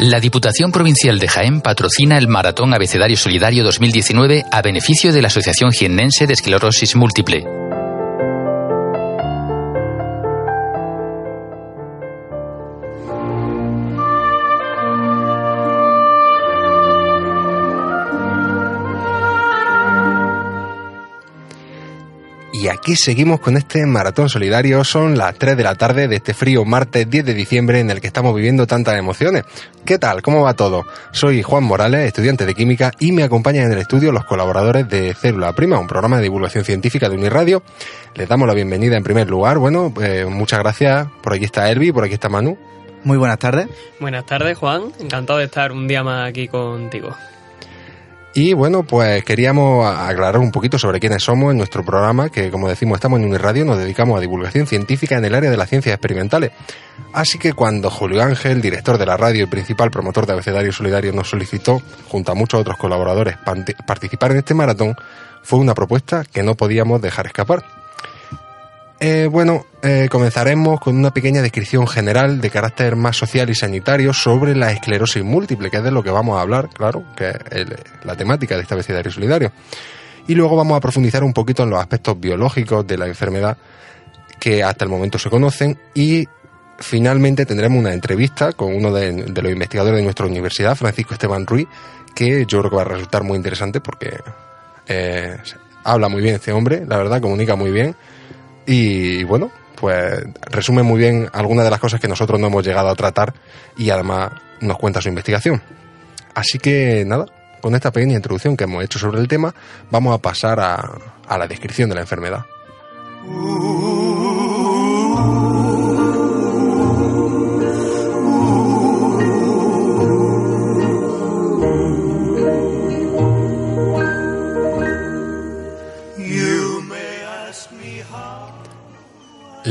La Diputación Provincial de Jaén patrocina el Maratón Abecedario Solidario 2019 a beneficio de la Asociación Jiennense de Esclerosis Múltiple. Aquí seguimos con este maratón solidario. Son las 3 de la tarde de este frío martes 10 de diciembre en el que estamos viviendo tantas emociones. ¿Qué tal? ¿Cómo va todo? Soy Juan Morales, estudiante de química, y me acompañan en el estudio los colaboradores de Célula Prima, un programa de divulgación científica de Uniradio. Les damos la bienvenida en primer lugar. Bueno, eh, muchas gracias. Por aquí está Elvi, por aquí está Manu. Muy buenas tardes. Buenas tardes, Juan. Encantado de estar un día más aquí contigo. Y bueno, pues queríamos aclarar un poquito sobre quiénes somos en nuestro programa, que como decimos estamos en Uniradio, nos dedicamos a divulgación científica en el área de las ciencias experimentales. Así que cuando Julio Ángel, director de la radio y principal promotor de Abecedario Solidario, nos solicitó, junto a muchos otros colaboradores, participar en este maratón, fue una propuesta que no podíamos dejar escapar. Eh, bueno, eh, comenzaremos con una pequeña descripción general de carácter más social y sanitario sobre la esclerosis múltiple, que es de lo que vamos a hablar, claro, que es la temática de este abecedario solidario. Y luego vamos a profundizar un poquito en los aspectos biológicos de la enfermedad que hasta el momento se conocen y finalmente tendremos una entrevista con uno de, los investigadores de nuestra universidad, Francisco Esteban Ruiz, que yo creo que va a resultar muy interesante porque eh, habla muy bien este hombre, la verdad, comunica muy bien y bueno, pues resume muy bien algunas de las cosas que nosotros no hemos llegado a tratar y además nos cuenta su investigación. Así que nada, con esta pequeña introducción que hemos hecho sobre el tema, vamos a pasar a, a la descripción de la enfermedad.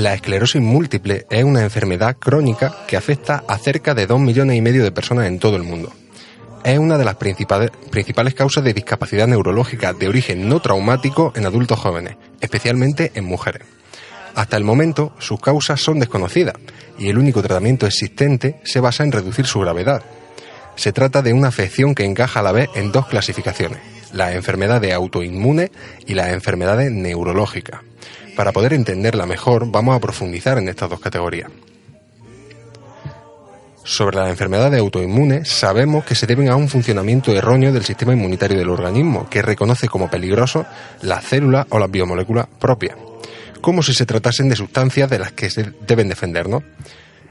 La esclerosis múltiple es una enfermedad crónica que afecta a cerca de 2 millones y medio de personas en todo el mundo. Es una de las principales, causas de discapacidad neurológica de origen no traumático en adultos jóvenes, especialmente en mujeres. Hasta el momento, sus causas son desconocidas y el único tratamiento existente se basa en reducir su gravedad. Se trata de una afección que encaja a la vez en dos clasificaciones, la enfermedad de autoinmune y la enfermedad neurológica. Para poder entenderla mejor, vamos a profundizar en estas dos categorías. Sobre la enfermedad de autoinmune, sabemos que se deben a un funcionamiento erróneo del sistema inmunitario del organismo, que reconoce como peligroso las células o las biomoléculas propias, como si se tratasen de sustancias de las que se deben defendernos.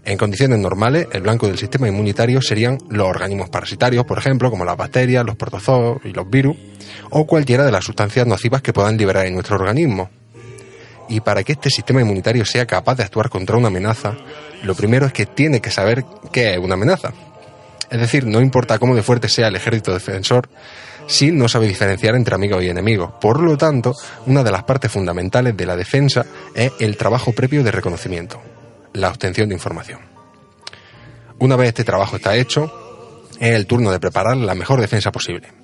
En condiciones normales, el blanco del sistema inmunitario serían los organismos parasitarios, por ejemplo, como las bacterias, los protozoos y los virus, o cualquiera de las sustancias nocivas que puedan liberar en nuestro organismo, y para que este sistema inmunitario sea capaz de actuar contra una amenaza, lo primero es que tiene que saber qué es una amenaza. Es decir, no importa cómo de fuerte sea el ejército defensor, si no sabe diferenciar entre amigos y enemigos. Por lo tanto, una de las partes fundamentales de la defensa es el trabajo previo de reconocimiento, la obtención de información. Una vez este trabajo está hecho, es el turno de preparar la mejor defensa posible.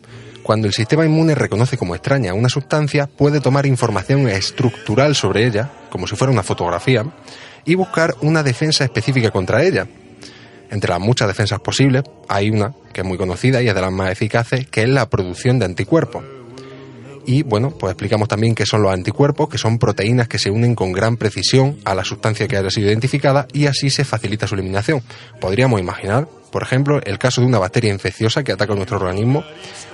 Cuando el sistema inmune reconoce como extraña una sustancia, puede tomar información estructural sobre ella, como si fuera una fotografía, y buscar una defensa específica contra ella. Entre las muchas defensas posibles, hay una que es muy conocida y es de las más eficaces, que es la producción de anticuerpos. Y bueno, pues explicamos también qué son los anticuerpos, que son proteínas que se unen con gran precisión a la sustancia que haya sido identificada y así se facilita su eliminación. Podríamos imaginar, por ejemplo, el caso de una bacteria infecciosa que ataca nuestro organismo.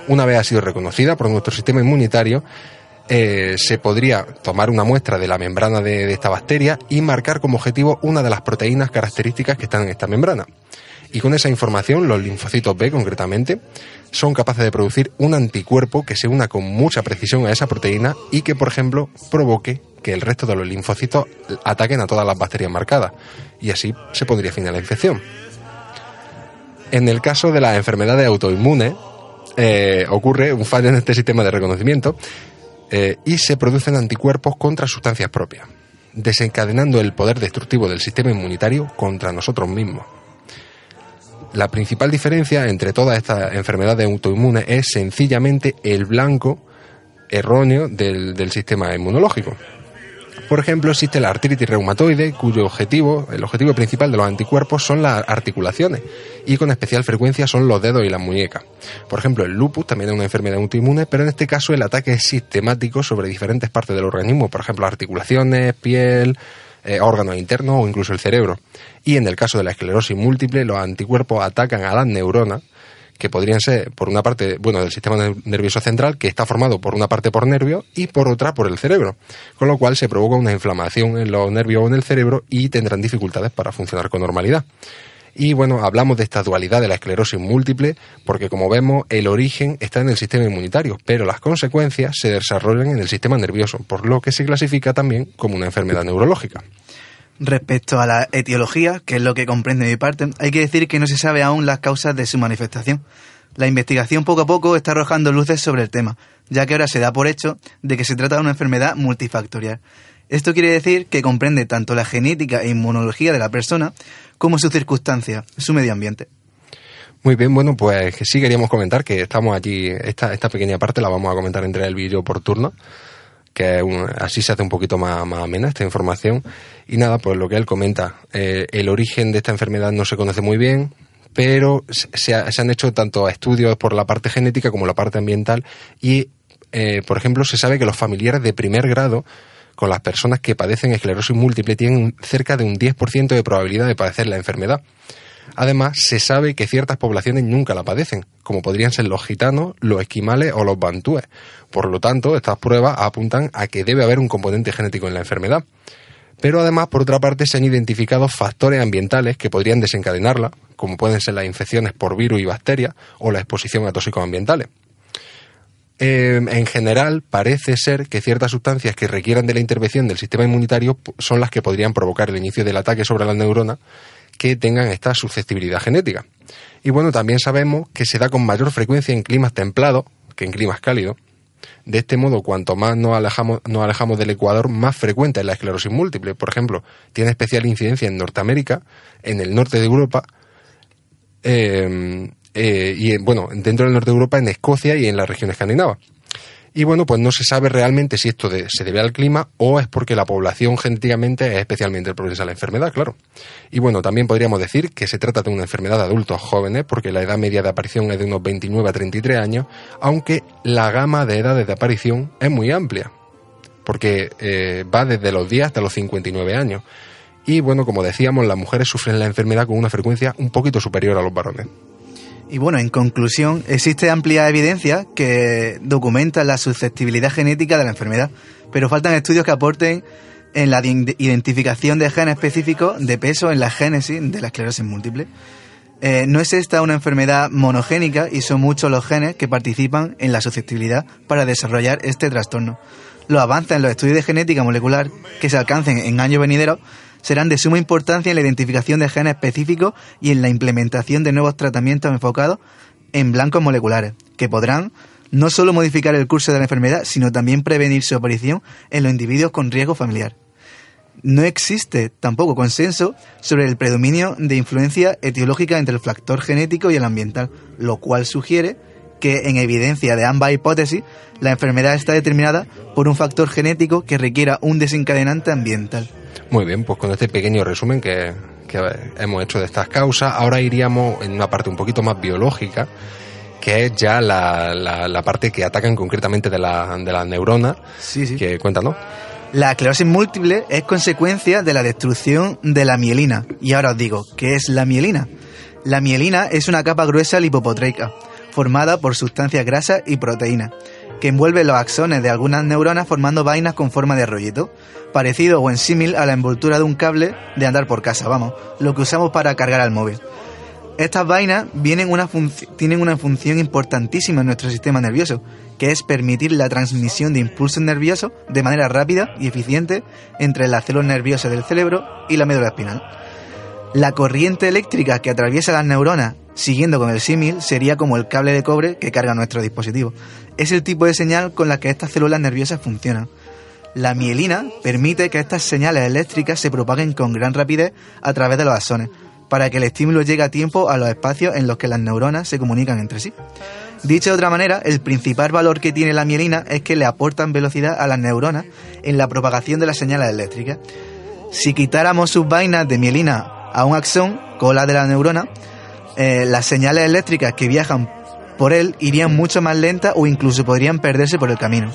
Una vez ha sido reconocida por nuestro sistema inmunitario, eh, se podría tomar una muestra de la membrana de, de esta bacteria y marcar como objetivo una de las proteínas características que están en esta membrana. Y con esa información, los linfocitos B concretamente, son capaces de producir un anticuerpo que se una con mucha precisión a esa proteína y que, por ejemplo, provoque que el resto de los linfocitos ataquen a todas las bacterias marcadas. Y así se podría finalizar la infección. En el caso de las enfermedades autoinmunes, eh, ocurre un fallo en este sistema de reconocimiento eh, y se producen anticuerpos contra sustancias propias, desencadenando el poder destructivo del sistema inmunitario contra nosotros mismos. La principal diferencia entre todas estas enfermedades autoinmunes es sencillamente el blanco erróneo del, del sistema inmunológico. Por ejemplo, existe la artritis reumatoide, cuyo objetivo, el objetivo principal de los anticuerpos son las articulaciones y con especial frecuencia son los dedos y las muñecas. Por ejemplo, el lupus también es una enfermedad autoinmune, pero en este caso el ataque es sistemático sobre diferentes partes del organismo, por ejemplo, articulaciones, piel, eh, órganos internos o incluso el cerebro. Y en el caso de la esclerosis múltiple, los anticuerpos atacan a las neuronas que podrían ser, por una parte, bueno, del sistema nervioso central, que está formado por una parte por nervio y por otra por el cerebro, con lo cual se provoca una inflamación en los nervios o en el cerebro y tendrán dificultades para funcionar con normalidad. Y bueno, hablamos de esta dualidad de la esclerosis múltiple porque como vemos el origen está en el sistema inmunitario, pero las consecuencias se desarrollan en el sistema nervioso, por lo que se clasifica también como una enfermedad neurológica. Respecto a la etiología, que es lo que comprende mi parte, hay que decir que no se sabe aún las causas de su manifestación. La investigación poco a poco está arrojando luces sobre el tema, ya que ahora se da por hecho de que se trata de una enfermedad multifactorial. Esto quiere decir que comprende tanto la genética e inmunología de la persona como sus circunstancias, su medio ambiente. Muy bien, bueno, pues sí queríamos comentar que estamos allí, esta, esta pequeña parte la vamos a comentar entre el vídeo por turno que así se hace un poquito más, más, amena esta información. Y nada, pues lo que él comenta, eh, el origen de esta enfermedad no se conoce muy bien, pero se, han hecho tanto estudios por la parte genética como la parte ambiental y, eh, por ejemplo, se sabe que los familiares de primer grado con las personas que padecen esclerosis múltiple tienen cerca de un 10% de probabilidad de padecer la enfermedad. Además, se sabe que ciertas poblaciones nunca la padecen, como podrían ser los gitanos, los esquimales o los bantúes. Por lo tanto, estas pruebas apuntan a que debe haber un componente genético en la enfermedad. Pero además, por otra parte, se han identificado factores ambientales que podrían desencadenarla, como pueden ser las infecciones por virus y bacterias o la exposición a tóxicos ambientales. Eh, en general, parece ser que ciertas sustancias que requieran de la intervención del sistema inmunitario son las que podrían provocar el inicio del ataque sobre las neuronas que tengan esta susceptibilidad genética. Y bueno, también sabemos que se da con mayor frecuencia en climas templados que en climas cálidos. De este modo, cuanto más nos alejamos, nos alejamos del Ecuador, más frecuente es la esclerosis múltiple. Por ejemplo, tiene especial incidencia en Norteamérica, en el norte de Europa, eh, eh, y bueno, dentro del norte de Europa, en Escocia y en la región escandinava. Y bueno, pues no se sabe realmente si esto se debe al clima o es porque la población genéticamente es especialmente propensa a la enfermedad, claro. Y bueno, también podríamos decir que se trata de una enfermedad de adultos jóvenes porque la edad media de aparición es de unos 29 a 33 años, aunque la gama de edades de aparición es muy amplia, porque eh, va desde los 10 hasta los 59 años. Y bueno, como decíamos, las mujeres sufren la enfermedad con una frecuencia un poquito superior a los varones. Y bueno, en conclusión, existe amplia evidencia que documenta la susceptibilidad genética de la enfermedad, pero faltan estudios que aporten en la identificación de genes específicos de peso en la génesis de la esclerosis múltiple. Eh, no es esta una enfermedad monogénica y son muchos los genes que participan en la susceptibilidad para desarrollar este trastorno. Los avances en los estudios de genética molecular que se alcancen en años venideros serán de suma importancia en la identificación de genes específicos y en la implementación de nuevos tratamientos enfocados en blancos moleculares, que podrán no solo modificar el curso de la enfermedad, sino también prevenir su aparición en los individuos con riesgo familiar. No existe tampoco consenso sobre el predominio de influencia etiológica entre el factor genético y el ambiental, lo cual sugiere que, en evidencia de ambas hipótesis, la enfermedad está determinada por un factor genético que requiera un desencadenante ambiental. Muy bien, pues con este pequeño resumen que, hemos hecho de estas causas, ahora iríamos en una parte un poquito más biológica, que es ya la, parte que atacan concretamente de la, de las neuronas. Sí, sí. Que cuéntanos. La esclerosis múltiple es consecuencia de la destrucción de la mielina. Y ahora os digo, ¿qué es la mielina? La mielina es una capa gruesa lipoproteica, formada por sustancias grasas y proteínas. Que envuelve los axones de algunas neuronas formando vainas con forma de rollito, parecido o en símil a la envoltura de un cable de andar por casa, vamos, lo que usamos para cargar al móvil. Estas vainas tienen una función importantísima en nuestro sistema nervioso, que es permitir la transmisión de impulsos nerviosos de manera rápida y eficiente entre las células nerviosas del cerebro y la médula espinal. La corriente eléctrica que atraviesa las neuronas, siguiendo con el símil, sería como el cable de cobre que carga nuestro dispositivo. Es el tipo de señal con la que estas células nerviosas funcionan. La mielina permite que estas señales eléctricas se propaguen con gran rapidez a través de los axones, para que el estímulo llegue a tiempo a los espacios en los que las neuronas se comunican entre sí. Dicho de otra manera, el principal valor que tiene la mielina es que le aportan velocidad a las neuronas en la propagación de las señales eléctricas. Si quitáramos sus vainas de mielina a un axón, cola de la neurona, eh, las señales eléctricas que viajan por él irían mucho más lentas o incluso podrían perderse por el camino.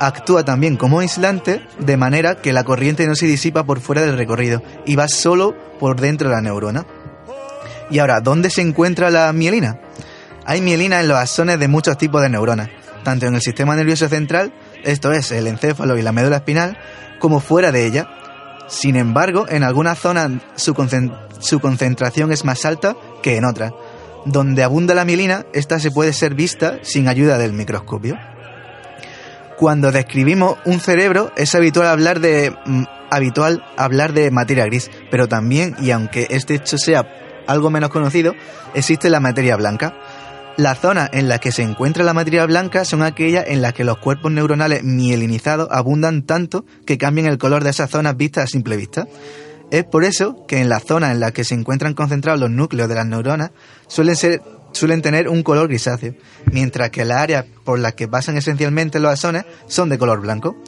Actúa también como aislante, de manera que la corriente no se disipa por fuera del recorrido y va solo por dentro de la neurona. Y ahora, ¿dónde se encuentra la mielina? Hay mielina en los axones de muchos tipos de neuronas, tanto en el sistema nervioso central, esto es, el encéfalo y la médula espinal, como fuera de ella, sin embargo, en algunas zonas su, concentración es más alta que en otras. Donde abunda la mielina, esta se puede ser vista sin ayuda del microscopio. Cuando describimos un cerebro es habitual hablar de mm, habitual hablar de materia gris, pero también, y aunque este hecho sea algo menos conocido, existe la materia blanca. Las zonas en las que se encuentra la materia blanca son aquellas en las que los cuerpos neuronales mielinizados abundan tanto que cambian el color de esas zonas vistas a simple vista. Es por eso que en las zonas en las que se encuentran concentrados los núcleos de las neuronas suelen, tener un color grisáceo, mientras que las áreas por las que pasan esencialmente los axones son de color blanco.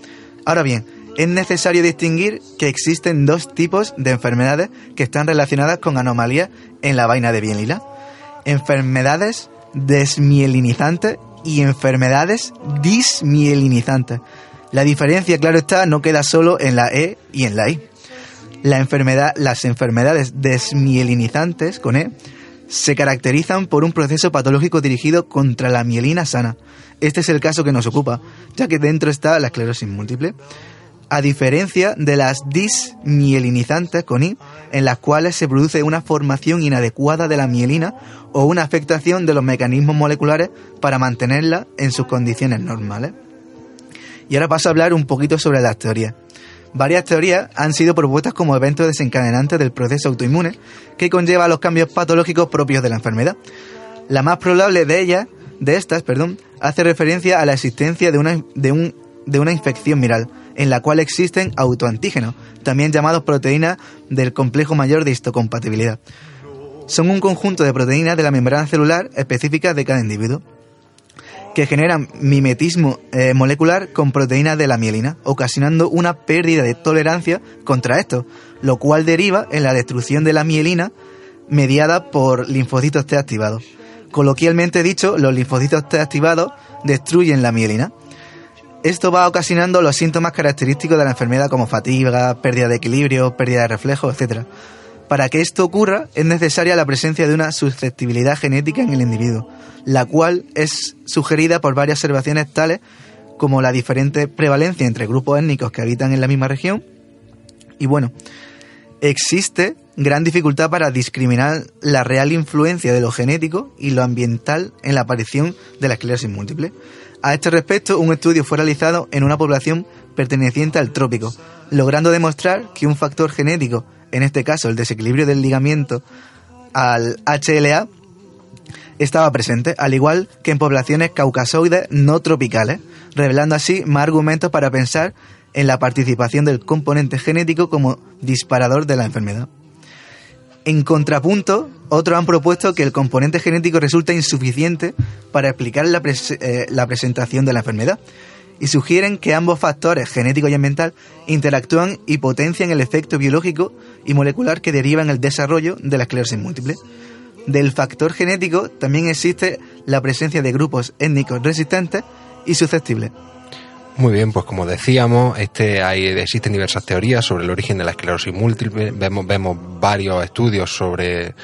Ahora bien, es necesario distinguir que existen dos tipos de enfermedades que están relacionadas con anomalías en la vaina de bienlila. Enfermedades desmielinizantes y enfermedades dismielinizantes. La diferencia, claro está, no queda solo en la E y en la I. La enfermedad, las enfermedades desmielinizantes, con E, se caracterizan por un proceso patológico dirigido contra la mielina sana. Este es el caso que nos ocupa, ya que dentro está la esclerosis múltiple a diferencia de las dismielinizantes con I, en las cuales se produce una formación inadecuada de la mielina o una afectación de los mecanismos moleculares para mantenerla en sus condiciones normales. Y ahora paso a hablar un poquito sobre las teorías. Varias teorías han sido propuestas como eventos desencadenantes del proceso autoinmune que conlleva los cambios patológicos propios de la enfermedad. La más probable de ellas, de estas, perdón, hace referencia a la existencia de una, de un, de una infección viral, en la cual existen autoantígenos, también llamados proteínas del complejo mayor de histocompatibilidad. Son un conjunto de proteínas de la membrana celular específicas de cada individuo, que generan mimetismo eh, molecular con proteínas de la mielina, ocasionando una pérdida de tolerancia contra esto, lo cual deriva en la destrucción de la mielina mediada por linfocitos T activados. Coloquialmente dicho, los linfocitos T activados destruyen la mielina, esto va ocasionando los síntomas característicos de la enfermedad como fatiga, pérdida de equilibrio, pérdida de reflejo, etc. Para que esto ocurra es necesaria la presencia de una susceptibilidad genética en el individuo, la cual es sugerida por varias observaciones tales como la diferente prevalencia entre grupos étnicos que habitan en la misma región. Y bueno, existe gran dificultad para discriminar la real influencia de lo genético y lo ambiental en la aparición de la esclerosis múltiple. A este respecto, un estudio fue realizado en una población perteneciente al trópico, logrando demostrar que un factor genético, en este caso el desequilibrio del ligamiento al HLA, estaba presente, al igual que en poblaciones caucasoides no tropicales, revelando así más argumentos para pensar en la participación del componente genético como disparador de la enfermedad. En contrapunto, otros han propuesto que el componente genético resulta insuficiente para explicar eh, la, presentación de la enfermedad y sugieren que ambos factores, genético y ambiental, interactúan y potencian el efecto biológico y molecular que deriva en el desarrollo de la esclerosis múltiple. Del factor genético también existe la presencia de grupos étnicos resistentes y susceptibles. Muy bien, pues como decíamos, este existen diversas teorías sobre el origen de la esclerosis múltiple. Vemos, vemos varios estudios sobre,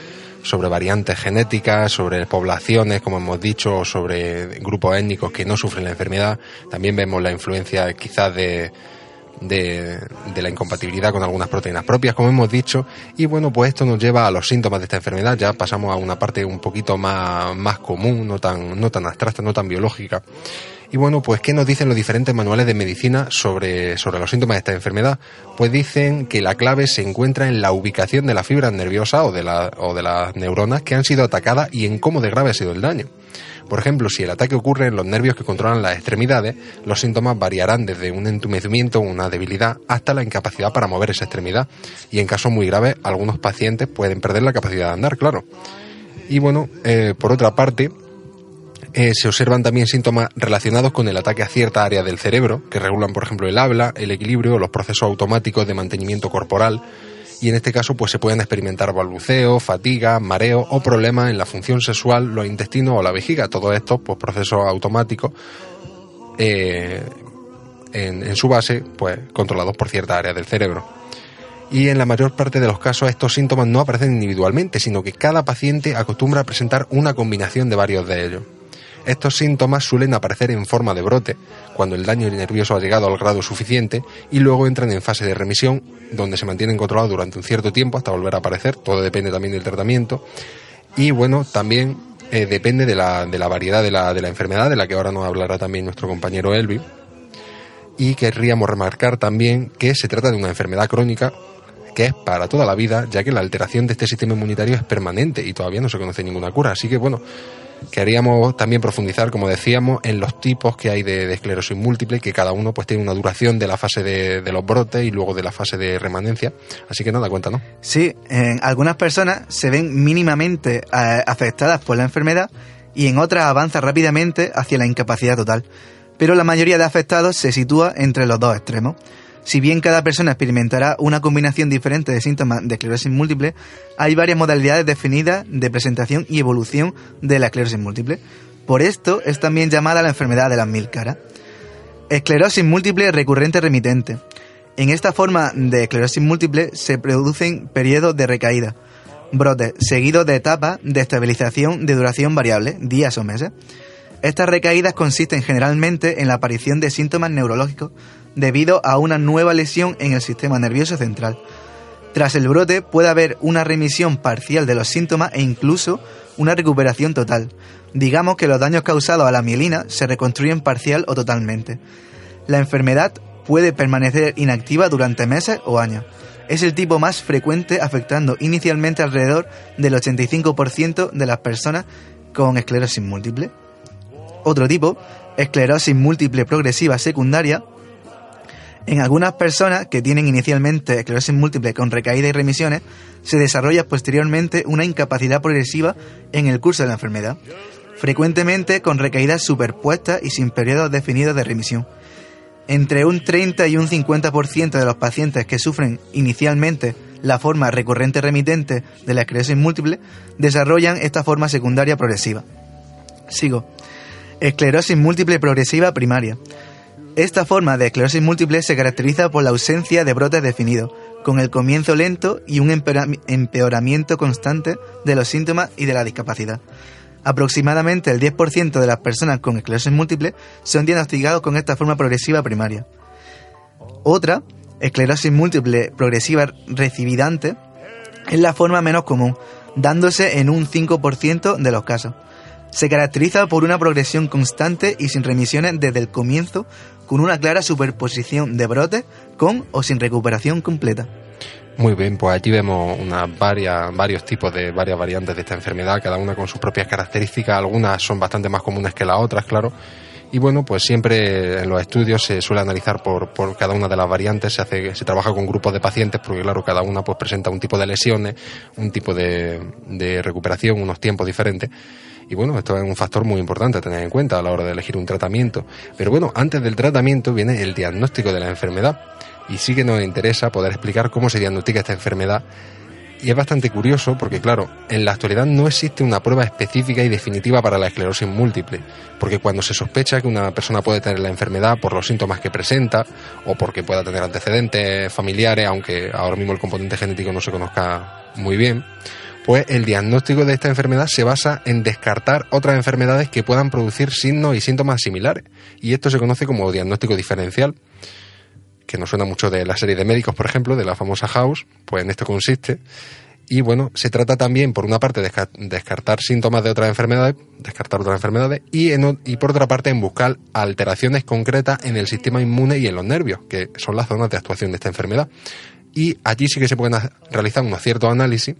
sobre variantes genéticas, sobre poblaciones, como hemos dicho, sobre grupos étnicos que no sufren la enfermedad. También vemos la influencia quizás de, de, de, la incompatibilidad con algunas proteínas propias, como hemos dicho, y bueno, pues esto nos lleva a los síntomas de esta enfermedad, ya pasamos a una parte un poquito más, más común, no tan, no tan abstracta, no tan biológica. Y bueno, pues ¿qué nos dicen los diferentes manuales de medicina sobre, sobre los síntomas de esta enfermedad? Pues dicen que la clave se encuentra en la ubicación de la fibra nerviosa o de, la, o de las neuronas que han sido atacadas y en cómo de grave ha sido el daño. Por ejemplo, si el ataque ocurre en los nervios que controlan las extremidades, los síntomas variarán desde un entumecimiento una debilidad hasta la incapacidad para mover esa extremidad. Y en casos muy graves, algunos pacientes pueden perder la capacidad de andar, claro. Y bueno, eh, por otra parte, eh, se observan también síntomas relacionados con el ataque a cierta área del cerebro, que regulan, por ejemplo, el habla, el equilibrio los procesos automáticos de mantenimiento corporal. Y en este caso, pues se pueden experimentar balbuceo, fatiga, mareo o problemas en la función sexual, los intestinos o la vejiga. Todo esto, pues procesos automáticos eh, en, en su base, pues controlados por cierta área del cerebro y en la mayor parte de los casos estos síntomas no aparecen individualmente, sino que cada paciente acostumbra a presentar una combinación de varios de ellos. Estos síntomas suelen aparecer en forma de brote, cuando el daño nervioso ha llegado al grado suficiente, y luego entran en fase de remisión, donde se mantienen controlados durante un cierto tiempo hasta volver a aparecer, todo depende también del tratamiento, y bueno, también eh, depende de la, de la variedad de la, de la enfermedad, de la que ahora nos hablará también nuestro compañero Elvi, y querríamos remarcar también que se trata de una enfermedad crónica que es para toda la vida, ya que la alteración de este sistema inmunitario es permanente y todavía no se conoce ninguna cura. Así que bueno, queríamos también profundizar, como decíamos, en los tipos que hay de, esclerosis múltiple, que cada uno pues tiene una duración de la fase de, de, los brotes y luego de la fase de remanencia. Así que nada, cuéntanos. Sí, en algunas personas se ven mínimamente eh, afectadas por la enfermedad y en otras avanza rápidamente hacia la incapacidad total. Pero la mayoría de afectados se sitúa entre los dos extremos. Si bien cada persona experimentará una combinación diferente de síntomas de esclerosis múltiple, hay varias modalidades definidas de presentación y evolución de la esclerosis múltiple. Por esto es también llamada la enfermedad de las mil caras. Esclerosis múltiple recurrente remitente. En esta forma de esclerosis múltiple se producen periodos de recaída, brotes seguidos de etapas de estabilización de duración variable, días o meses. Estas recaídas consisten generalmente en la aparición de síntomas neurológicos debido a una nueva lesión en el sistema nervioso central. Tras el brote puede haber una remisión parcial de los síntomas e incluso una recuperación total. Digamos que los daños causados a la mielina se reconstruyen parcial o totalmente. La enfermedad puede permanecer inactiva durante meses o años. Es el tipo más frecuente afectando inicialmente alrededor del 85% de las personas con esclerosis múltiple. Otro tipo, esclerosis múltiple progresiva secundaria, en algunas personas que tienen inicialmente esclerosis múltiple con recaída y remisiones, se desarrolla posteriormente una incapacidad progresiva en el curso de la enfermedad, frecuentemente con recaídas superpuestas y sin periodos definidos de remisión. Entre un 30 y un 50% de los pacientes que sufren inicialmente la forma recurrente remitente de la esclerosis múltiple desarrollan esta forma secundaria progresiva. Sigo. Esclerosis múltiple progresiva primaria. Esta forma de esclerosis múltiple se caracteriza por la ausencia de brotes definidos, con el comienzo lento y un empeoramiento constante de los síntomas y de la discapacidad. Aproximadamente el 10% de las personas con esclerosis múltiple son diagnosticados con esta forma progresiva primaria. Otra, esclerosis múltiple progresiva recidivante, es la forma menos común, dándose en un 5% de los casos. Se caracteriza por una progresión constante y sin remisiones desde el comienzo, con una clara superposición de brotes con o sin recuperación completa. Muy bien, pues aquí vemos unas varias, varios tipos de varias variantes de esta enfermedad, cada una con sus propias características, algunas son bastante más comunes que las otras, claro. Y bueno, pues siempre en los estudios se suele analizar por, por cada una de las variantes, se, hace, se trabaja con grupos de pacientes, porque claro, cada una pues presenta un tipo de lesiones, un tipo de, de recuperación, unos tiempos diferentes. Y bueno, esto es un factor muy importante a tener en cuenta a la hora de elegir un tratamiento. Pero bueno, antes del tratamiento viene el diagnóstico de la enfermedad. Y sí que nos interesa poder explicar cómo se diagnostica esta enfermedad. Y es bastante curioso porque, claro, en la actualidad no existe una prueba específica y definitiva para la esclerosis múltiple, porque cuando se sospecha que una persona puede tener la enfermedad por los síntomas que presenta o porque pueda tener antecedentes familiares, aunque ahora mismo el componente genético no se conozca muy bien, pues el diagnóstico de esta enfermedad se basa en descartar otras enfermedades que puedan producir signos y síntomas similares. Y esto se conoce como diagnóstico diferencial, que nos suena mucho de la serie de médicos, por ejemplo, de la famosa House, pues en esto consiste. Y bueno, se trata también, por una parte, de descartar síntomas de otras enfermedades, descartar otras enfermedades, y, y por otra parte, en buscar alteraciones concretas en el sistema inmune y en los nervios, que son las zonas de actuación de esta enfermedad. Y allí sí que se pueden realizar unos ciertos análisis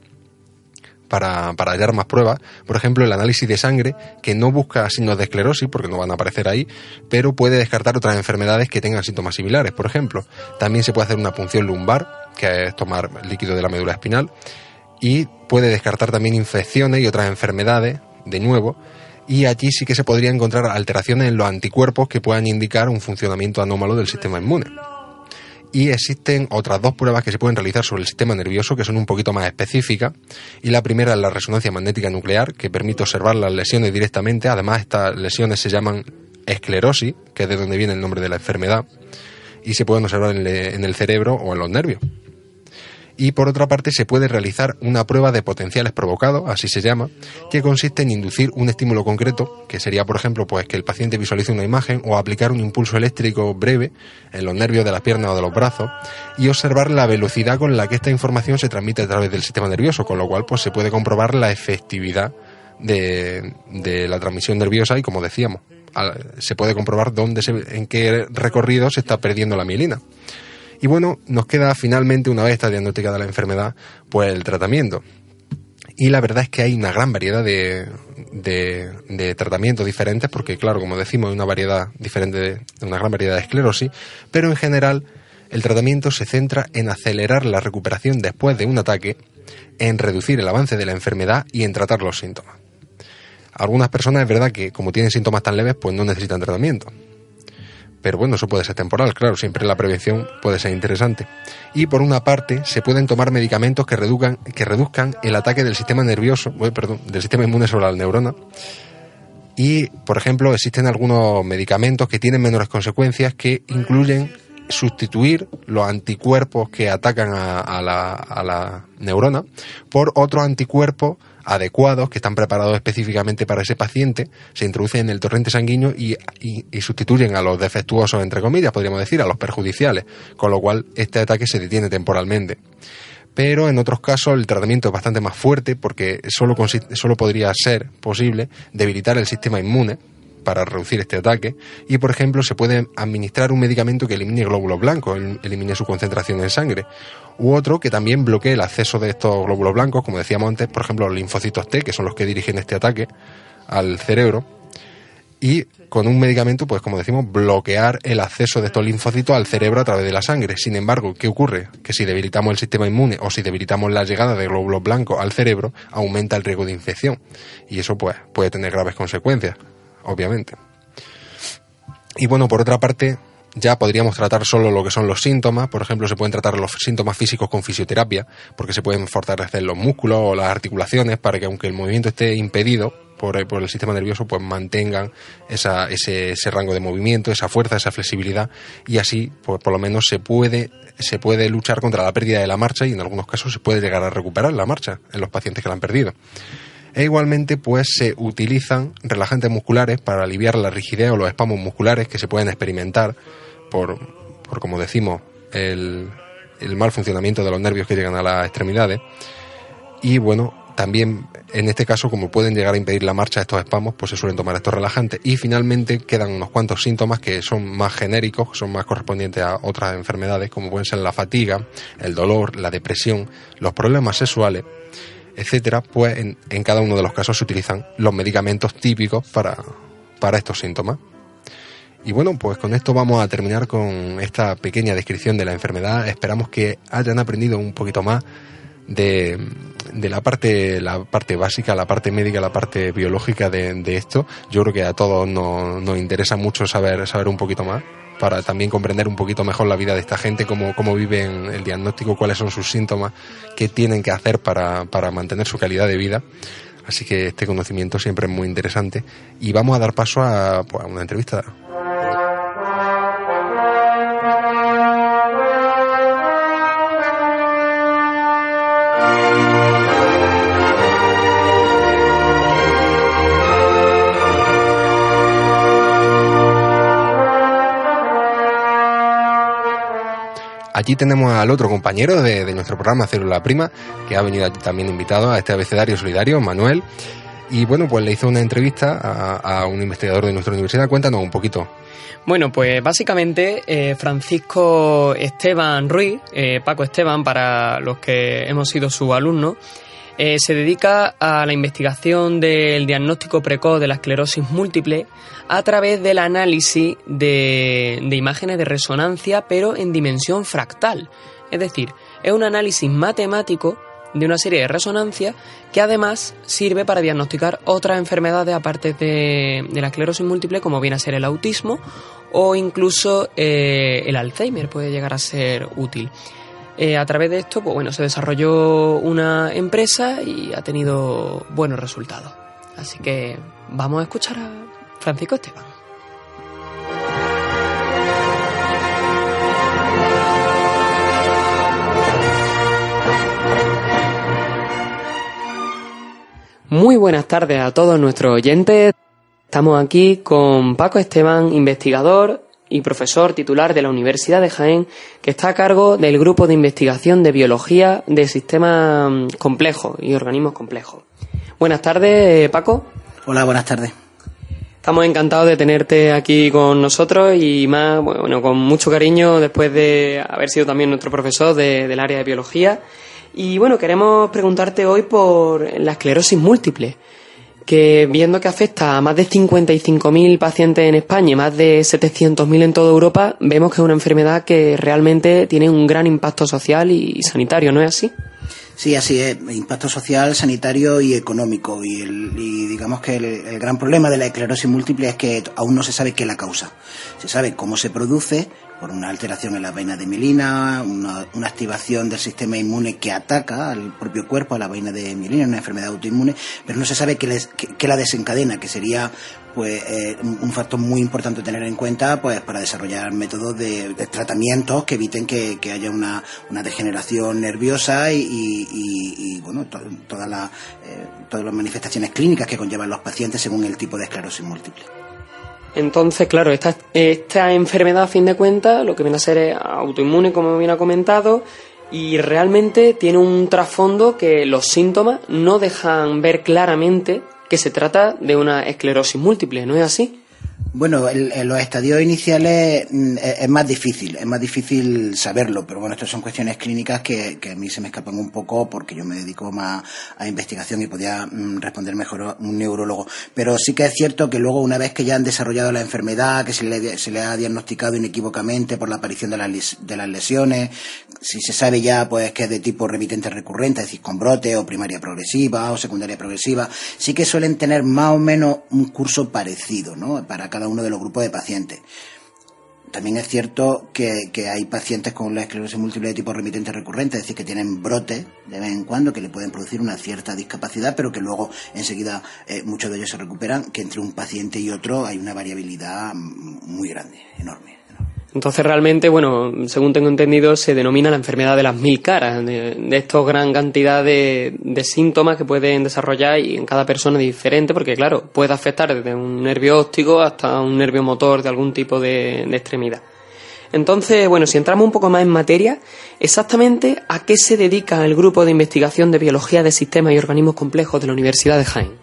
para, para, hallar más pruebas. Por ejemplo, el análisis de sangre, que no busca signos de esclerosis, porque no van a aparecer ahí, pero puede descartar otras enfermedades que tengan síntomas similares. Por ejemplo, también se puede hacer una punción lumbar, que es tomar líquido de la médula espinal, y puede descartar también infecciones y otras enfermedades, de nuevo, y allí sí que se podría encontrar alteraciones en los anticuerpos que puedan indicar un funcionamiento anómalo del sistema inmune y existen otras dos pruebas que se pueden realizar sobre el sistema nervioso que son un poquito más específicas. Y la primera es la resonancia magnética nuclear que permite observar las lesiones directamente. Además estas lesiones se llaman esclerosis que es de donde viene el nombre de la enfermedad y se pueden observar en el cerebro o en los nervios y por otra parte se puede realizar una prueba de potenciales provocados, así se llama, que consiste en inducir un estímulo concreto, que sería por ejemplo pues que el paciente visualice una imagen o aplicar un impulso eléctrico breve en los nervios de las piernas o de los brazos y observar la velocidad con la que esta información se transmite a través del sistema nervioso, con lo cual pues se puede comprobar la efectividad de, la transmisión nerviosa y como decíamos, se puede comprobar dónde se, en qué recorrido se está perdiendo la mielina. Y bueno, nos queda finalmente, una vez está diagnosticada la enfermedad, pues el tratamiento. Y la verdad es que hay una gran variedad de, de, tratamientos diferentes, porque claro, como decimos, hay una variedad diferente, de, una gran variedad de esclerosis, pero en general el tratamiento se centra en acelerar la recuperación después de un ataque, en reducir el avance de la enfermedad y en tratar los síntomas. Algunas personas es verdad que como tienen síntomas tan leves, pues no necesitan tratamiento pero bueno, eso puede ser temporal, claro, siempre la prevención puede ser interesante. Y por una parte, se pueden tomar medicamentos que reduzcan, que reduzcan el ataque del sistema nervioso, perdón, del sistema inmune sobre la neurona. Y, por ejemplo, existen algunos medicamentos que tienen menores consecuencias que incluyen sustituir los anticuerpos que atacan a, la, a la neurona por otros anticuerpos adecuados que están preparados específicamente para ese paciente, se introducen en el torrente sanguíneo y, sustituyen a los defectuosos, entre comillas, podríamos decir, a los perjudiciales, con lo cual este ataque se detiene temporalmente. Pero en otros casos el tratamiento es bastante más fuerte porque solo, solo podría ser posible debilitar el sistema inmune para reducir este ataque y por ejemplo se puede administrar un medicamento que elimine glóbulos blancos, elimine su concentración en sangre u otro que también bloquee el acceso de estos glóbulos blancos, como decíamos antes, por ejemplo, los linfocitos T, que son los que dirigen este ataque al cerebro, y con un medicamento, pues como decimos, bloquear el acceso de estos linfocitos al cerebro a través de la sangre. Sin embargo, ¿qué ocurre? Que si debilitamos el sistema inmune o si debilitamos la llegada de glóbulos blancos al cerebro, aumenta el riesgo de infección. Y eso pues puede tener graves consecuencias, obviamente. Y bueno, por otra parte, ya podríamos tratar solo lo que son los síntomas. Por ejemplo, se pueden tratar los síntomas físicos con fisioterapia, porque se pueden fortalecer los músculos o las articulaciones para que aunque el movimiento esté impedido por, el sistema nervioso, pues mantengan esa, ese, ese, rango de movimiento, esa fuerza, esa flexibilidad y así, pues por lo menos se puede, se puede luchar contra la pérdida de la marcha y en algunos casos se puede llegar a recuperar la marcha en los pacientes que la han perdido. E igualmente, pues se utilizan relajantes musculares para aliviar la rigidez o los espasmos musculares que se pueden experimentar por, por como decimos, el, el mal funcionamiento de los nervios que llegan a las extremidades. Y bueno, también en este caso, como pueden llegar a impedir la marcha de estos espasmos, pues se suelen tomar estos relajantes. Y finalmente quedan unos cuantos síntomas que son más genéricos, son más correspondientes a otras enfermedades, como pueden ser la fatiga, el dolor, la depresión, los problemas sexuales etcétera, pues en, cada uno de los casos se utilizan los medicamentos típicos para, para estos síntomas. Y bueno, pues con esto vamos a terminar con esta pequeña descripción de la enfermedad. Esperamos que hayan aprendido un poquito más de, de la parte la parte básica, la parte médica, la parte biológica de, de esto. Yo creo que a todos nos, nos interesa mucho saber, saber un poquito más para también comprender un poquito mejor la vida de esta gente, cómo, cómo viven el diagnóstico, cuáles son sus síntomas, qué tienen que hacer para, para mantener su calidad de vida. Así que este conocimiento siempre es muy interesante. Y vamos a dar paso a, pues, a una entrevista Allí tenemos al otro compañero de, nuestro programa Célula Prima, que ha venido también invitado a este abecedario solidario, Manuel. Y bueno, pues le hizo una entrevista a, un investigador de nuestra universidad. Cuéntanos un poquito. Bueno, pues básicamente eh, Francisco Esteban Ruiz, eh, Paco Esteban, para los que hemos sido su alumno, eh, se dedica a la investigación del diagnóstico precoz de la esclerosis múltiple a través del análisis de, imágenes de resonancia, pero en dimensión fractal. Es decir, es un análisis matemático de una serie de resonancias que además sirve para diagnosticar otras enfermedades aparte de, la esclerosis múltiple, como viene a ser el autismo o incluso eh, el Alzheimer puede llegar a ser útil. Eh, a través de esto, pues bueno, se desarrolló una empresa y ha tenido buenos resultados. Así que vamos a escuchar a Francisco Esteban. Muy buenas tardes a todos nuestros oyentes. Estamos aquí con Paco Esteban, investigador y profesor titular de la Universidad de Jaén, que está a cargo del grupo de investigación de biología de sistemas mm, complejos y organismos complejos. Buenas tardes, Paco. Hola, buenas tardes. Estamos encantados de tenerte aquí con nosotros y más, bueno, con mucho cariño después de haber sido también nuestro profesor del área de biología. Y bueno, queremos preguntarte hoy por la esclerosis múltiple que viendo que afecta a más de 55.000 pacientes en España y más de 700.000 en toda Europa, vemos que es una enfermedad que realmente tiene un gran impacto social y sanitario, ¿no es así? Sí, así es, impacto social, sanitario y económico. Y, digamos que el, gran problema de la esclerosis múltiple es que aún no se sabe qué la causa. Se sabe cómo se produce, por una alteración en la vaina de mielina, una, activación del sistema inmune que ataca al propio cuerpo, a la vaina de mielina, una enfermedad autoinmune, pero no se sabe qué, la desencadena, que sería pues eh, un factor muy importante tener en cuenta pues para desarrollar métodos de, tratamientos que eviten que, haya una, degeneración nerviosa y, bueno todas las eh, todas las manifestaciones clínicas que conllevan los pacientes según el tipo de esclerosis múltiple. Entonces, claro, esta, esta enfermedad, a fin de cuentas, lo que viene a ser es autoinmune, como bien ha comentado, y realmente tiene un trasfondo que los síntomas no dejan ver claramente que se trata de una esclerosis múltiple, ¿no es así? Bueno, en los estadios iniciales mm, es, más difícil, es más difícil saberlo, pero bueno, estas son cuestiones clínicas que, a mí se me escapan un poco porque yo me dedico más a investigación y podía mm, responder mejor un neurólogo. Pero sí que es cierto que luego, una vez que ya han desarrollado la enfermedad, que se le, se le ha diagnosticado inequívocamente por la aparición de las, de las lesiones, si se sabe ya pues que es de tipo remitente recurrente, es decir, con brote o primaria progresiva o secundaria progresiva, sí que suelen tener más o menos un curso parecido, ¿no? Para cada uno de los grupos de pacientes. También es cierto que, hay pacientes con la esclerosis múltiple de tipo remitente recurrente, es decir, que tienen brotes de vez en cuando que le pueden producir una cierta discapacidad, pero que luego enseguida eh, muchos de ellos se recuperan, que entre un paciente y otro hay una variabilidad muy grande, enorme. Entonces realmente, bueno, según tengo entendido, se denomina la enfermedad de las mil caras, de, de gran cantidad de, síntomas que pueden desarrollar y en cada persona diferente, porque claro, puede afectar desde un nervio óptico hasta un nervio motor de algún tipo de, de extremidad. Entonces, bueno, si entramos un poco más en materia, exactamente a qué se dedica el grupo de investigación de biología de sistemas y organismos complejos de la Universidad de Jaén.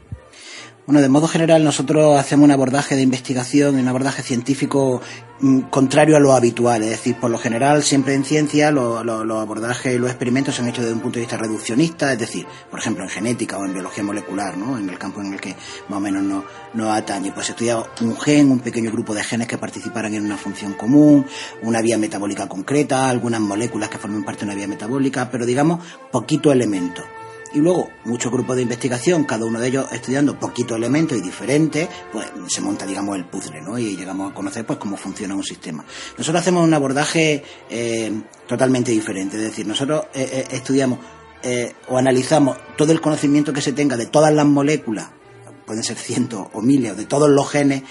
Bueno, de modo general nosotros hacemos un abordaje de investigación, un abordaje científico mm, contrario a lo habitual. Es decir, por lo general, siempre en ciencia, los abordajes y los experimentos se han hecho desde un punto de vista reduccionista, es decir, por ejemplo, en genética o en biología molecular, ¿no? en el campo en el que más o menos nos no atañe. Pues se estudia un gen, un pequeño grupo de genes que participaran en una función común, una vía metabólica concreta, algunas moléculas que forman parte de una vía metabólica, pero digamos, poquito elemento y luego muchos grupos de investigación, cada uno de ellos estudiando poquitos elementos y diferentes, pues se monta, digamos, el puzzle, ¿no? Y llegamos a conocer, pues, cómo funciona un sistema. Nosotros hacemos un abordaje eh, totalmente diferente, es decir, nosotros eh, eh, estudiamos o analizamos todo el conocimiento que se tenga de todas las moléculas, pueden ser cientos o miles, de todos los genes,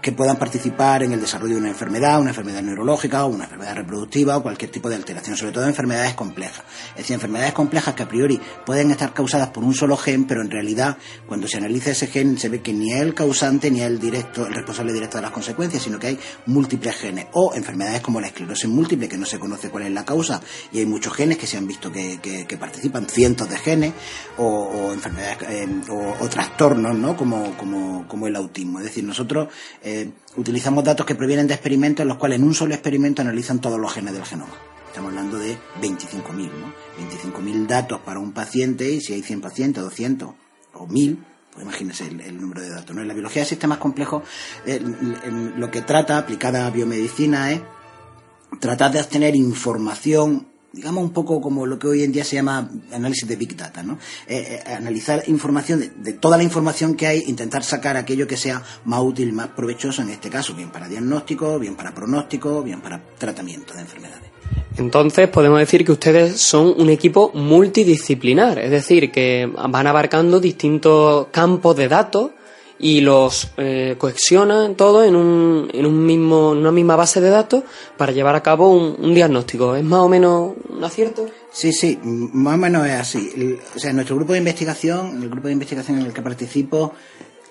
que puedan participar en el desarrollo de una enfermedad, una enfermedad neurológica o una enfermedad reproductiva o cualquier tipo de alteración, sobre todo enfermedades complejas. Es decir, enfermedades complejas que a priori pueden estar causadas por un solo gen, pero en realidad cuando se analiza ese gen se ve que ni es el causante ni es el directo, el responsable directo de las consecuencias, sino que hay múltiples genes o enfermedades como la esclerosis múltiple que no se conoce cuál es la causa y hay muchos genes que se han visto que, participan, cientos de genes o, enfermedades eh, o, trastornos, ¿no? Como, como, como el autismo. Es decir, nosotros utilizamos datos que provienen de experimentos en los cuales en un solo experimento analizan todos los genes del genoma. Estamos hablando de 25.000, ¿no? 25.000 datos para un paciente y si hay 100 pacientes, 200 o 1.000, pues imagínense el, número de datos. ¿no? En la biología de sistemas complejos eh, lo que trata, aplicada a biomedicina, es tratar de obtener información digamos un poco como lo que hoy en día se llama análisis de Big Data, ¿no? Eh, eh, analizar información, de, toda la información que hay, intentar sacar aquello que sea más útil, más provechoso en este caso, bien para diagnóstico, bien para pronóstico, bien para tratamiento de enfermedades. Entonces podemos decir que ustedes son un equipo multidisciplinar, es decir, que van abarcando distintos campos de datos y los eh, todos en, un, en un mismo, una misma base de datos para llevar a cabo un, diagnóstico. ¿Es más o menos un acierto? Sí, sí, más o menos es así. O sea, en nuestro grupo de investigación, el grupo de investigación en el que participo,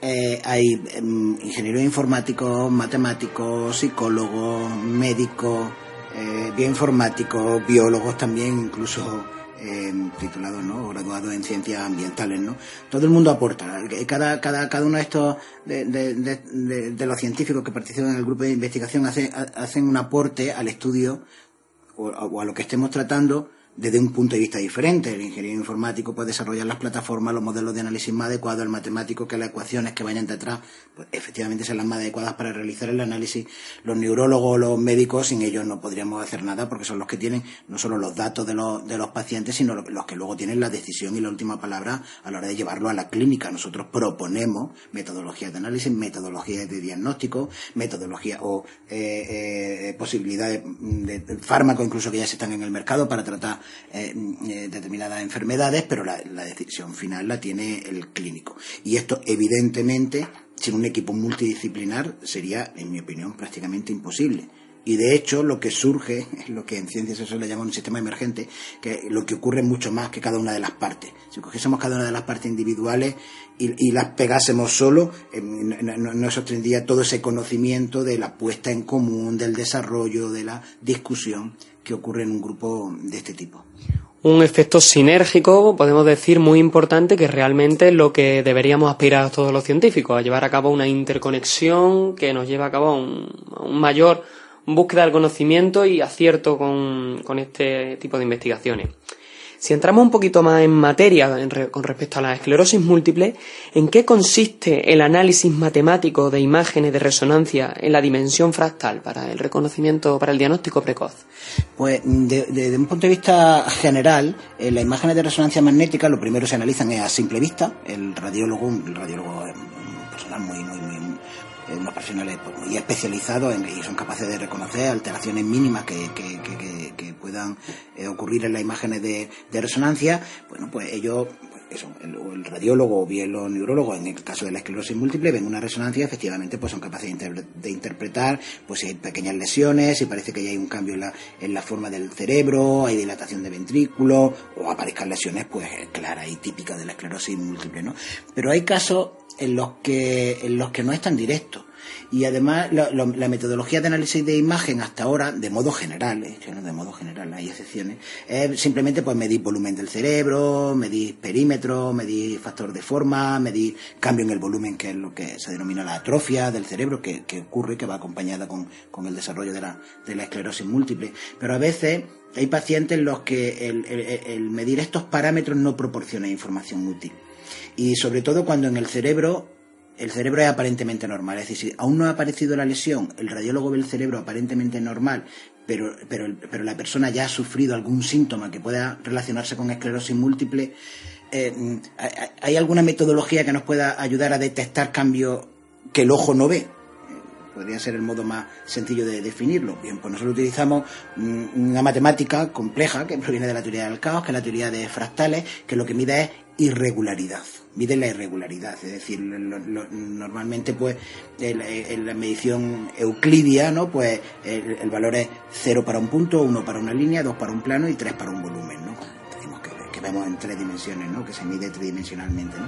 eh, hay em, ingenieros informáticos, matemáticos, psicólogos, médicos, eh, bioinformáticos, biólogos también, incluso eh, titulados ¿no? o graduados en ciencias ambientales. ¿no? Todo el mundo aporta. Cada, cada, cada uno de estos, de, los científicos que participan en el grupo de investigación hace, hacen un aporte al estudio o a lo que estemos tratando desde un punto de vista diferente. El ingeniero informático puede desarrollar las plataformas, los modelos de análisis más adecuados, el matemático que las ecuaciones que vayan detrás, pues efectivamente sean las más adecuadas para realizar el análisis. Los neurólogos los médicos, sin ellos no podríamos hacer nada porque son los que tienen no solo los datos de los, de los pacientes, sino los que luego tienen la decisión y la última palabra a la hora de llevarlo a la clínica. Nosotros proponemos metodologías de análisis, metodologías de diagnóstico, metodologías o eh, eh, posibilidades de, de fármacos incluso que ya se están en el mercado para tratar eh, eh, determinadas enfermedades, pero la, decisión final la tiene el clínico. Y esto, evidentemente, sin un equipo multidisciplinar, sería, en mi opinión, prácticamente imposible. Y de hecho, lo que surge, es lo que en ciencias eso le llaman un sistema emergente, que lo que ocurre mucho más que cada una de las partes. Si cogiésemos cada una de las partes individuales y, las pegásemos solo, eh, no, no, todo ese conocimiento de la puesta en común, del desarrollo, de la discusión que ocurre en un grupo de este tipo. Un efecto sinérgico, podemos decir, muy importante, que realmente es lo que deberíamos aspirar todos los científicos, a llevar a cabo una interconexión que nos lleve a cabo a un, mayor búsqueda del conocimiento y acierto con este tipo de investigaciones. Si entramos un poquito más en materia con respecto a la esclerosis múltiple, ¿en qué consiste el análisis matemático de imágenes de resonancia en la dimensión fractal para el reconocimiento, para el diagnóstico precoz? Pues desde un punto de vista general, en las imágenes de resonancia magnética lo primero se analizan es a simple vista. El radiólogo, el radiólogo es un personal muy, muy, muy unos profesionales pues, muy especializados y son capaces de reconocer alteraciones mínimas que, que, puedan eh, ocurrir en las imágenes de, resonancia, bueno, pues ellos, pues eso, el, radiólogo o bien los neurólogos, en el caso de la esclerosis múltiple, ven una resonancia, efectivamente, pues son capaces de, interpretar, pues si hay pequeñas lesiones, si parece que hay un cambio en la, en la forma del cerebro, hay dilatación de ventrículo, o aparezcan lesiones, pues claras y típicas de la esclerosis múltiple, ¿no? Pero hay casos en los que, en los que no es tan directo. Y además la, metodología de análisis de imagen hasta ahora, de modo general, ¿eh? de modo general, hay excepciones, es simplemente pues medir volumen del cerebro, medir perímetro, medir factor de forma, medir cambio en el volumen, que es lo que se denomina la atrofia del cerebro, que, que ocurre, que va acompañada con, con el desarrollo de la, de la esclerosis múltiple. Pero a veces hay pacientes en los que el, el medir estos parámetros no proporciona información útil y sobre todo cuando en el cerebro el cerebro es aparentemente normal. Es decir, si aún no ha aparecido la lesión, el radiólogo ve el cerebro aparentemente normal, pero, pero, pero la persona ya ha sufrido algún síntoma que pueda relacionarse con esclerosis múltiple, eh, ¿hay alguna metodología que nos pueda ayudar a detectar cambios que el ojo no ve? Podría ser el modo más sencillo de definirlo. Bien, pues nosotros utilizamos una matemática compleja que proviene de la teoría del caos, que es la teoría de fractales, que lo que mide es irregularidad mide la irregularidad, es decir, normalmente pues en, la medición euclidia, ¿no? Pues el, valor es 0 para un punto, 1 para una línea, 2 para un plano y 3 para un volumen, ¿no? Que, vemos en tres dimensiones, ¿no? Que se mide tridimensionalmente, ¿no?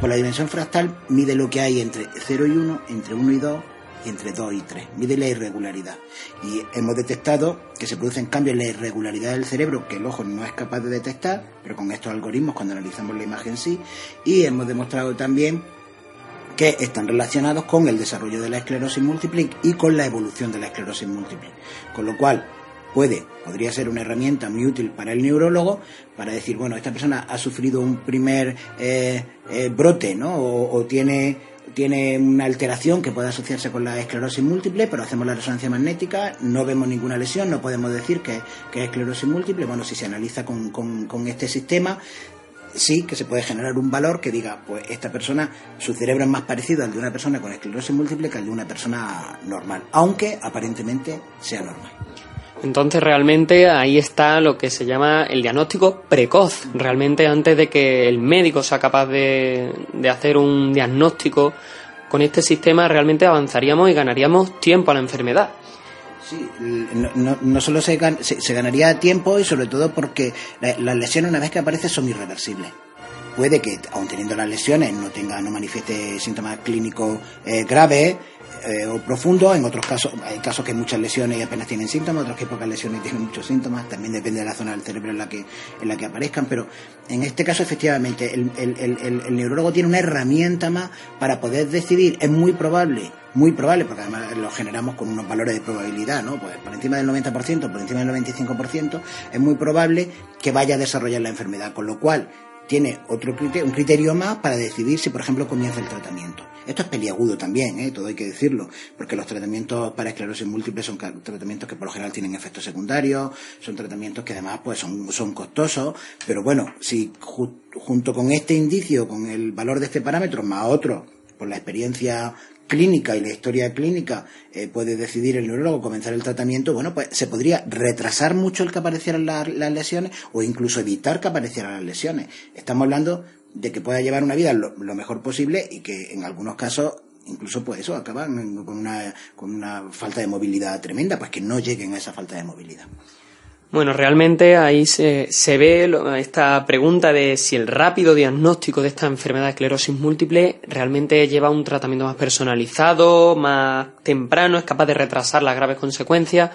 Pues la dimensión fractal mide lo que hay entre 0 y 1, entre 1 y 2 entre 2 y 3. Mide la irregularidad. Y hemos detectado que se producen cambios en la irregularidad del cerebro que el ojo no es capaz de detectar, pero con estos algoritmos cuando analizamos la imagen sí. Y hemos demostrado también que están relacionados con el desarrollo de la esclerosis múltiple y con la evolución de la esclerosis múltiple. Con lo cual, puede, podría ser una herramienta muy útil para el neurólogo para decir, bueno, esta persona ha sufrido un primer eh, eh, brote, ¿no? o tiene tiene una alteración que puede asociarse con la esclerosis múltiple, pero hacemos la resonancia magnética, no vemos ninguna lesión, no podemos decir que, es esclerosis múltiple. Bueno, si se analiza con, con, este sistema, sí que se puede generar un valor que diga, pues esta persona, su cerebro es más parecido al de una persona con esclerosis múltiple que al de una persona normal, aunque aparentemente sea normal. Entonces realmente ahí está lo que se llama el diagnóstico precoz. Realmente antes de que el médico sea capaz de, hacer un diagnóstico con este sistema realmente avanzaríamos y ganaríamos tiempo a la enfermedad. Sí, no, solo se, se, ganaría tiempo y sobre todo porque las lesiones una vez que aparecen son irreversibles. Puede que, aun teniendo las lesiones, no tenga, no manifieste síntomas clínicos eh, graves, eh, o profundo, en otros casos hay casos que muchas lesiones y apenas tienen síntomas, otros que pocas lesiones y tienen muchos síntomas, también depende de la zona del cerebro en la que, en la que aparezcan, pero en este caso efectivamente el, el, el, el neurólogo tiene una herramienta más para poder decidir, es muy probable muy probable, porque además lo generamos con unos valores de probabilidad, ¿no? Pues por encima del 90%, por encima del 95%, es muy probable que vaya a desarrollar la enfermedad, con lo cual tiene otro criterio, un criterio más para decidir si, por ejemplo, comienza el tratamiento. Esto es peliagudo también, ¿eh? todo hay que decirlo, porque los tratamientos para esclerosis múltiple son tratamientos que por lo general tienen efectos secundarios, son tratamientos que además pues son, son costosos, pero bueno, si junto con este indicio, con el valor de este parámetro, más otro, por la experiencia clínica y la historia clínica eh, puede decidir el neurólogo comenzar el tratamiento, bueno, pues se podría retrasar mucho el que aparecieran las lesiones o incluso evitar que aparecieran las lesiones. Estamos hablando de que pueda llevar una vida lo, mejor posible y que en algunos casos incluso pues eso acaban con una, con una falta de movilidad tremenda, pues que no lleguen a esa falta de movilidad. Bueno, realmente ahí se, se ve esta pregunta de si el rápido diagnóstico de esta enfermedad de esclerosis múltiple realmente lleva un tratamiento más personalizado, más temprano, es capaz de retrasar las graves consecuencias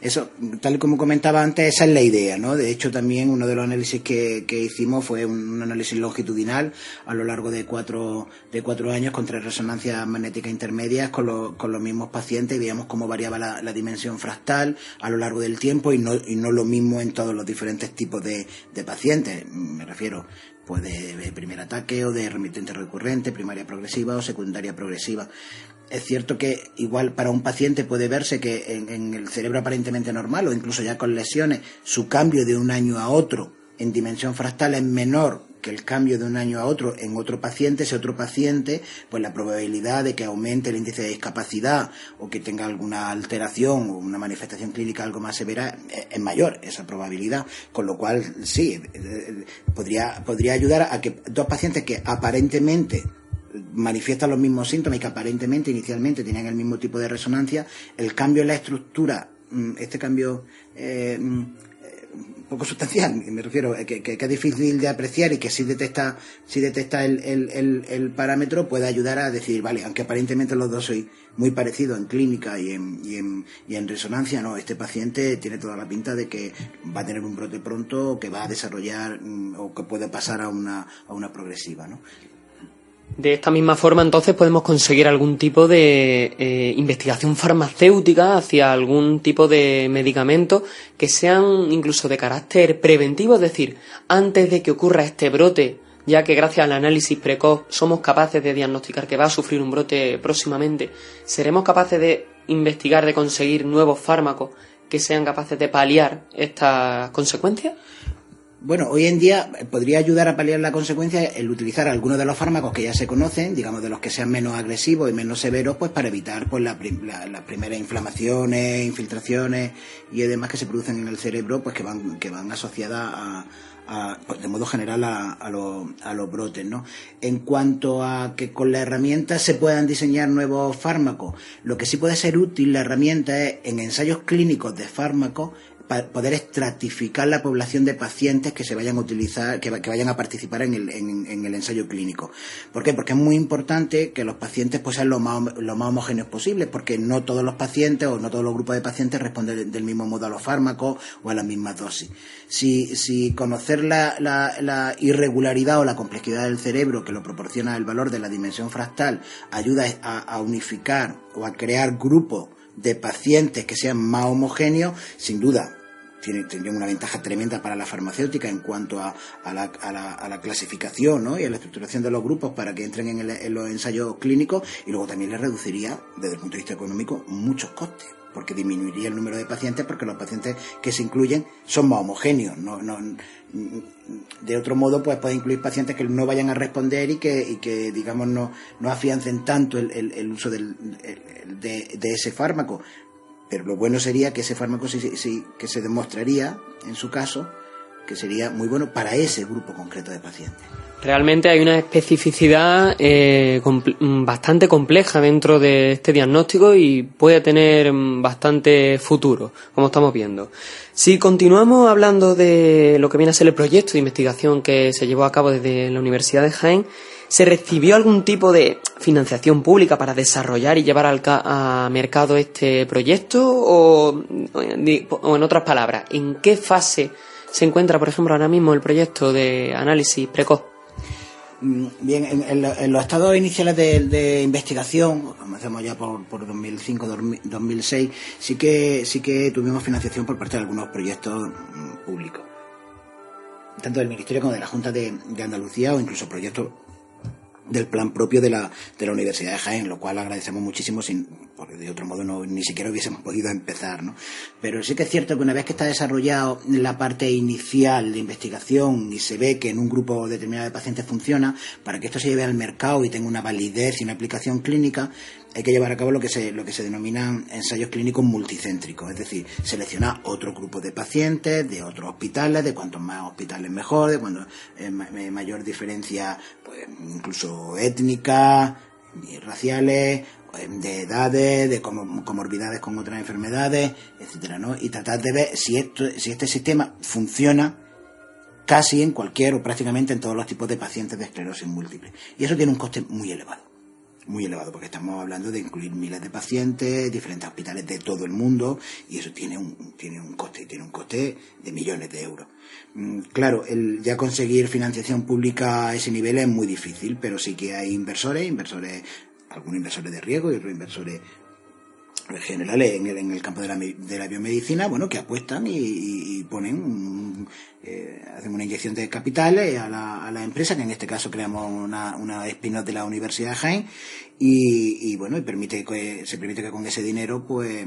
eso, tal como comentaba antes, esa es la idea, ¿no? De hecho, también uno de los análisis que, hicimos fue un, análisis longitudinal a lo largo de cuatro, de cuatro años con tres resonancias magnéticas intermedias con, con los mismos pacientes y veíamos cómo variaba la, dimensión fractal a lo largo del tiempo y no, y no lo mismo en todos los diferentes tipos de, de pacientes. Me refiero, pues de, primer ataque o de remitente recurrente, primaria progresiva o secundaria progresiva es cierto que igual para un paciente puede verse que en, el cerebro aparentemente normal o incluso ya con lesiones, su cambio de un año a otro en dimensión fractal es menor que el cambio de un año a otro en otro paciente, ese otro paciente, pues la probabilidad de que aumente el índice de discapacidad o que tenga alguna alteración o una manifestación clínica algo más severa es, mayor esa probabilidad, con lo cual sí, eh, eh, podría, podría ayudar a que dos pacientes que aparentemente manifiestan los mismos síntomas y que aparentemente inicialmente tenían el mismo tipo de resonancia, el cambio en la estructura, mm, este cambio eh, mm, eh, poco sustancial, me refiero, eh, que, que, es difícil de apreciar y que si detecta, si detecta el, el, el, parámetro puede ayudar a decir, vale, aunque aparentemente los dos soy muy parecidos en clínica y en, y en, y en resonancia, no, este paciente tiene toda la pinta de que va a tener un brote pronto, que va a desarrollar mm, o que puede pasar a una, a una progresiva, ¿no? De esta misma forma, entonces, podemos conseguir algún tipo de eh, investigación farmacéutica hacia algún tipo de medicamento que sean incluso de carácter preventivo, es decir, antes de que ocurra este brote, ya que gracias al análisis precoz somos capaces de diagnosticar que va a sufrir un brote próximamente, seremos capaces de investigar, de conseguir nuevos fármacos que sean capaces de paliar estas consecuencias. Bueno, hoy en día podría ayudar a paliar la consecuencia el utilizar algunos de los fármacos que ya se conocen, digamos de los que sean menos agresivos y menos severos, pues para evitar pues las primeras inflamaciones, infiltraciones y demás que se producen en el cerebro, pues que van que van asociadas a, pues, de modo general a, a, los brotes. ¿no? En cuanto a que con la herramienta se puedan diseñar nuevos fármacos, lo que sí puede ser útil la herramienta es en ensayos clínicos de fármacos para poder estratificar la población de pacientes que se vayan a utilizar, que, vayan a participar en el, en, el, ensayo clínico. ¿Por qué? Porque es muy importante que los pacientes pues sean lo más, lo más homogéneos posible, porque no todos los pacientes o no todos los grupos de pacientes responden del mismo modo a los fármacos o a las mismas dosis. Si, si conocer la, la, irregularidad o la complejidad del cerebro que lo proporciona el valor de la dimensión fractal ayuda a, a unificar o a crear grupos de pacientes que sean más homogéneos, sin duda tendrían una ventaja tremenda para la farmacéutica en cuanto a, la, clasificación y a la estructuración de los grupos para que entren en, los ensayos clínicos y luego también les reduciría, desde el punto de vista económico, muchos costes porque disminuiría el número de pacientes porque los pacientes que se incluyen son más homogéneos. No, de otro modo, pues puede incluir pacientes que no vayan a responder y que, digamos, no, no afiancen tanto el, uso de, ese fármaco. Pero lo bueno sería que ese fármaco sí, que se demostraría, en su caso, que sería muy bueno para ese grupo concreto de pacientes. Realmente hay una especificidad eh, mm, bastante compleja dentro de este diagnóstico y puede tener mm, bastante futuro, como estamos viendo. Si continuamos hablando de lo que viene a ser el proyecto de investigación que se llevó a cabo desde la Universidad de Jaén, ¿se recibió algún tipo de financiación pública para desarrollar y llevar al a mercado este proyecto? O, o en otras palabras, ¿en qué fase se encuentra, por ejemplo, ahora mismo el proyecto de análisis precoz? Mm, bien, en, los estados iniciales de, investigación, comencemos ya por, por 2005, 2006, sí que, sí que tuvimos financiación por parte de algunos proyectos mm, públicos, tanto del Ministerio como de la Junta de Andalucía o incluso proyectos del plan propio de la, de la Universidad de Jaén, lo cual agradecemos muchísimo, sin, porque de otro modo no, ni siquiera hubiésemos podido empezar. ¿no? Pero sí que es cierto que una vez que está desarrollado la parte inicial de investigación y se ve que en un grupo determinado de pacientes funciona, para que esto se lleve al mercado y tenga una validez y una aplicación clínica, hay que llevar a cabo lo que se, lo que se denominan ensayos clínicos multicéntricos, es decir, seleccionar otro grupo de pacientes de otros hospitales, de cuantos más hospitales mejor, de cuando eh, mayor diferencia, pues incluso étnica, raciales, eh, de edades, de comorbidades con otras enfermedades, etcétera, ¿no? Y tratar de ver si esto, si este sistema funciona casi en cualquier o prácticamente en todos los tipos de pacientes de esclerosis múltiple. Y eso tiene un coste muy elevado muy elevado, porque estamos hablando de incluir miles de pacientes, diferentes hospitales de todo el mundo, y eso tiene un, tiene un coste, tiene un coste de millones de euros. Mm, claro, el ya conseguir financiación pública a ese nivel es muy difícil, pero sí que hay inversores, inversores, algunos inversores de riesgo y otros inversores generales en el, en el campo de la, de la biomedicina, bueno, que apuestan y, ponen, eh, hacen una inyección de capital a la, a la empresa, que en este caso creamos una, una spin-off de la Universidad de Jaén, y, bueno, y permite que, se permite que con ese dinero, pues,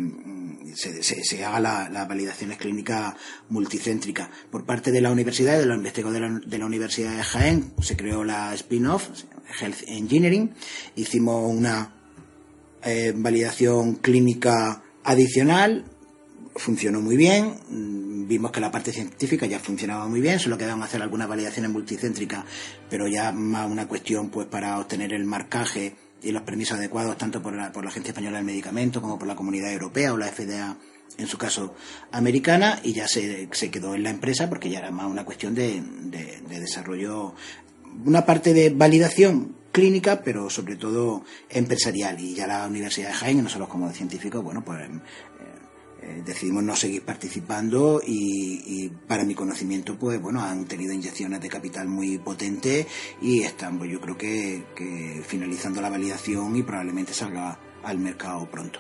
se, se, haga la, las validaciones clínicas multicéntricas. Por parte de la universidad y de los investigadores de la, de la Universidad de Jaén, se creó la spin-off, Health Engineering, hicimos una eh, validación clínica adicional, funcionó muy bien, mm, vimos que la parte científica ya funcionaba muy bien, solo quedaban hacer algunas validaciones multicéntricas, pero ya más una cuestión pues para obtener el marcaje y los permisos adecuados tanto por la, por la Agencia Española del Medicamento como por la Comunidad Europea o la FDA en su caso americana y ya se, se quedó en la empresa porque ya era más una cuestión de, de desarrollo. Una parte de validación clínica, pero sobre todo empresarial. Y ya la Universidad de Jaén, nosotros como científicos, bueno, pues eh, eh, decidimos no seguir participando y, para mi conocimiento, pues bueno, han tenido inyecciones de capital muy potentes y están, pues yo creo que, que finalizando la validación y probablemente salga al mercado pronto.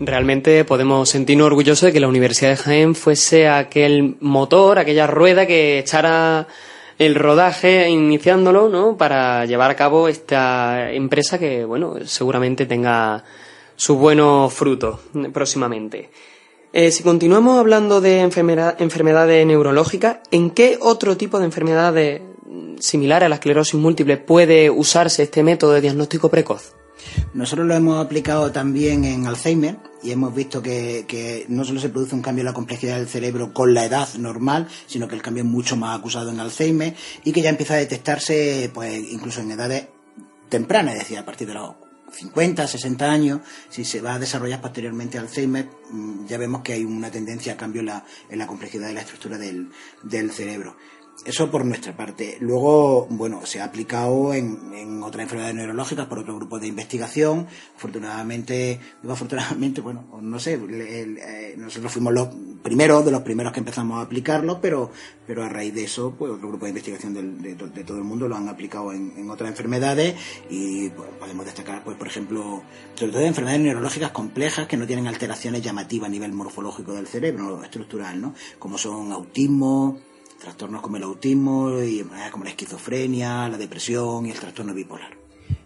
Realmente podemos sentirnos orgullosos de que la Universidad de Jaén fuese aquel motor, aquella rueda que echara el rodaje, iniciándolo, ¿no? Para llevar a cabo esta empresa que, bueno, seguramente tenga sus buenos frutos próximamente. Eh, si continuamos hablando de enfermedades neurológicas, ¿en qué otro tipo de enfermedades similares a la esclerosis múltiple puede usarse este método de diagnóstico precoz? Nosotros lo hemos aplicado también en Alzheimer y hemos visto que, no solo se produce un cambio en la complejidad del cerebro con la edad normal, sino que el cambio es mucho más acusado en Alzheimer y que ya empieza a detectarse pues incluso en edades tempranas, es decir, a partir de los 50, 60 años, si se va a desarrollar posteriormente Alzheimer, mm, ya vemos que hay una tendencia a cambio en la, complejidad de la estructura del cerebro. Eso por nuestra parte. Luego, bueno, se ha aplicado en, en otras enfermedades neurológicas por otro grupo de investigación. Afortunadamente, digo afortunadamente, bueno, no sé, eh, nosotros fuimos los primeros, de los primeros que empezamos a aplicarlo, pero, pero a raíz de eso, pues otro grupo de investigación de, de, todo el mundo lo han aplicado en, en otras enfermedades y pues, podemos destacar, pues por ejemplo, sobre todo enfermedades neurológicas complejas que no tienen alteraciones llamativas a nivel morfológico del cerebro, estructural, ¿no? Como son autismo, trastornos como el autismo, y como la esquizofrenia, la depresión y el trastorno bipolar.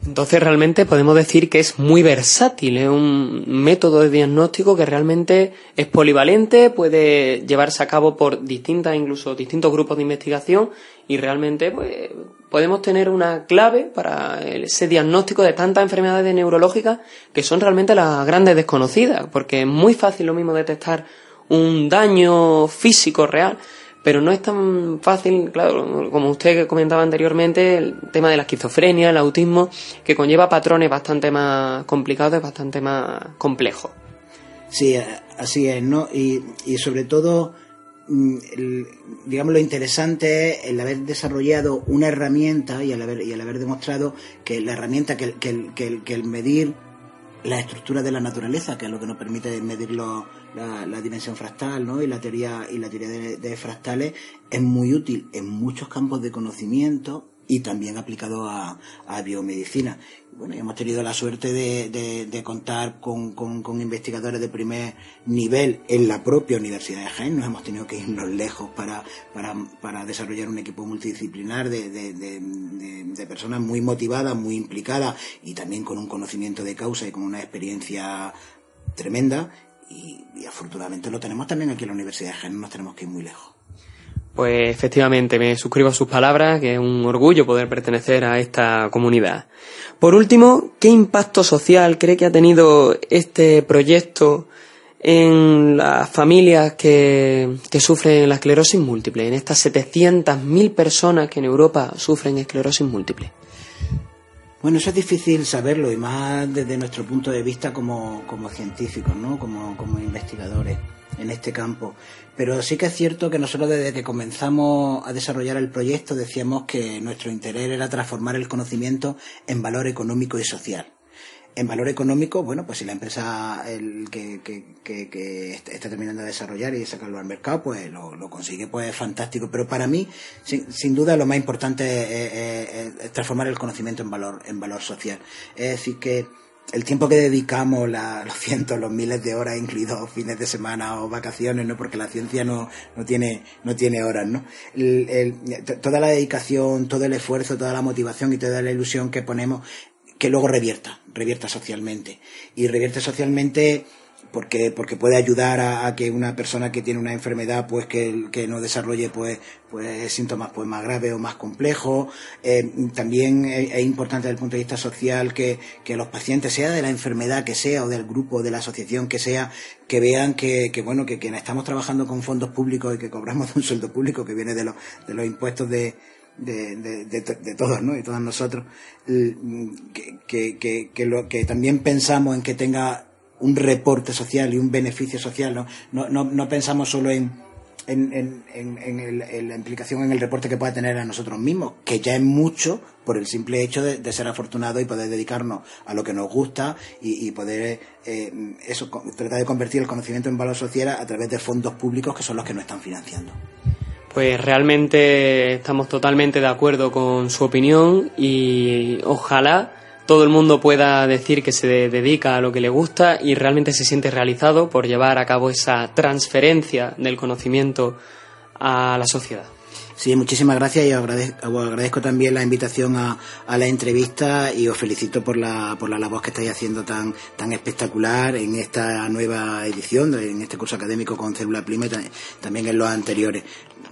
Entonces realmente podemos decir que es muy versátil, es un método de diagnóstico que realmente es polivalente, puede llevarse a cabo por distintas, incluso distintos grupos de investigación y realmente pues, podemos tener una clave para ese diagnóstico de tantas enfermedades neurológicas que son realmente las grandes desconocidas, porque es muy fácil lo mismo detectar un daño físico real, pero no es tan fácil, claro, como usted comentaba anteriormente, el tema de la esquizofrenia, el autismo, que conlleva patrones bastante más complicados, bastante más complejos. Sí, así es, ¿no? Y, y sobre todo, mm, digamos, lo interesante es el haber desarrollado una herramienta y el haber, y el haber demostrado que la herramienta, que, que, que, que el medir la estructura de la naturaleza, que es lo que nos permite medir la, dimensión fractal ¿no? y la teoría, y la teoría de, fractales, es muy útil en muchos campos de conocimiento y también aplicado a, biomedicina. Bueno, hemos tenido la suerte de, contar con, investigadores de primer nivel en la propia Universidad de Jaén. Nos hemos tenido que irnos lejos para, para, desarrollar un equipo multidisciplinar de, personas muy motivadas, muy implicadas y también con un conocimiento de causa y con una experiencia tremenda. Y, y afortunadamente lo tenemos también aquí en la Universidad de Jaén. No nos tenemos que ir muy lejos. Pues efectivamente, me suscribo a sus palabras, que es un orgullo poder pertenecer a esta comunidad. Por último, ¿qué impacto social cree que ha tenido este proyecto en las familias que, sufren la esclerosis múltiple, en estas 700.000 personas que en Europa sufren esclerosis múltiple? Bueno, eso es difícil saberlo y más desde nuestro punto de vista como, como científicos, ¿no? como, como investigadores en este campo. Pero sí que es cierto que nosotros desde que comenzamos a desarrollar el proyecto decíamos que nuestro interés era transformar el conocimiento en valor económico y social. En valor económico, bueno, pues si la empresa el que, está terminando de desarrollar y sacarlo al mercado, pues lo, consigue, pues es fantástico. Pero para mí, sin, duda, lo más importante es, transformar el conocimiento en valor, en valor social. Es decir, que el tiempo que dedicamos, los cientos, los miles de horas, incluidos fines de semana o vacaciones, ¿no? Porque la ciencia no, no tiene, no tiene horas, ¿no? toda la dedicación, todo el esfuerzo, toda la motivación y toda la ilusión que ponemos, que luego revierta, revierta socialmente. Y revierte socialmente porque, porque puede ayudar a, que una persona que tiene una enfermedad pues que, que no desarrolle pues, pues síntomas pues más graves o más complejos. Eh, también es, importante desde el punto de vista social que, que, los pacientes, sea de la enfermedad que sea o del grupo, de la asociación que sea, que vean que, que bueno, que, que estamos trabajando con fondos públicos y que cobramos un sueldo público que viene de los, de los impuestos de, de, de, de, todos, ¿no? Y todos nosotros, que, que, que, lo, que también pensamos en que tenga un reporte social y un beneficio social. No, no, no, pensamos solo en, en, en, en, la implicación en el reporte que pueda tener a nosotros mismos, que ya es mucho por el simple hecho de, ser afortunado y poder dedicarnos a lo que nos gusta y, poder eh, eso tratar de convertir el conocimiento en valor social a través de fondos públicos que son los que nos están financiando. Pues realmente estamos totalmente de acuerdo con su opinión y ojalá todo el mundo pueda decir que se dedica a lo que le gusta y realmente se siente realizado por llevar a cabo esa transferencia del conocimiento a la sociedad. Sí, muchísimas gracias y os agradezco, también la invitación a, la entrevista y os felicito por la, por la labor que estáis haciendo tan, tan espectacular en esta nueva edición, en este curso académico con Célula Prima y también en los anteriores.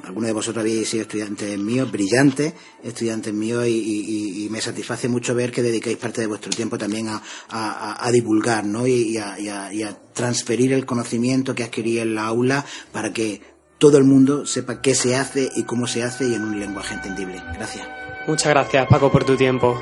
Algunos de vosotros habéis sido estudiantes míos, brillantes estudiantes míos y, me satisface mucho ver que dedicáis parte de vuestro tiempo también a, divulgar ¿no? y, a, transferir el conocimiento que adquirí en la aula para que todo el mundo sepa qué se hace y cómo se hace y en un lenguaje entendible. Gracias. Muchas gracias, Paco, por tu tiempo.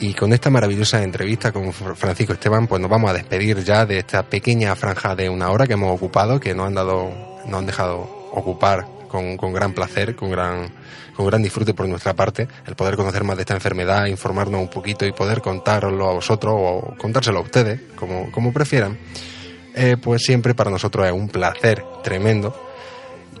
Y con esta maravillosa entrevista con Francisco Esteban, pues nos vamos a despedir ya de esta pequeña franja de una hora que hemos ocupado, que nos han dado, nos han dejado ocupar con, con, gran placer, con gran, con gran disfrute por nuestra parte, el poder conocer más de esta enfermedad, informarnos un poquito y poder contároslo a vosotros o contárselo a ustedes, como, como prefieran, eh, pues siempre para nosotros es un placer tremendo.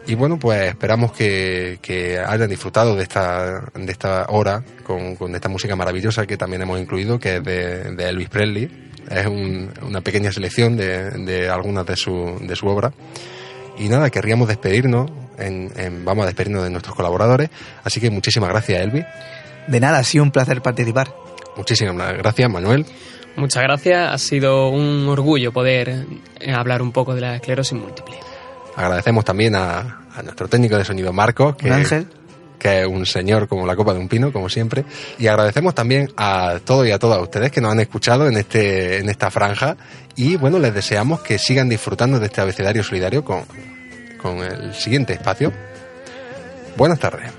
Y bueno, pues esperamos que, hayan disfrutado de esta, de esta hora con, con, esta música maravillosa que también hemos incluido, que es de, de Elvis Presley. Es una pequeña selección de, de algunas de su, de su obra. Y nada, querríamos despedirnos, en, vamos a despedirnos de nuestros colaboradores. Así que muchísimas gracias, Elvi. De nada, ha sido un placer participar. Muchísimas gracias, Manuel. Muchas gracias, ha sido un orgullo poder eh, hablar un poco de la esclerosis múltiple. Agradecemos también a, nuestro técnico de sonido, Marco, que, Ángel. que es un señor como la copa de un pino, como siempre. Y agradecemos también a todos y a todas ustedes que nos han escuchado en, este, en esta franja. Y bueno, les deseamos que sigan disfrutando de este abecedario solidario con, con el siguiente espacio. Buenas tardes.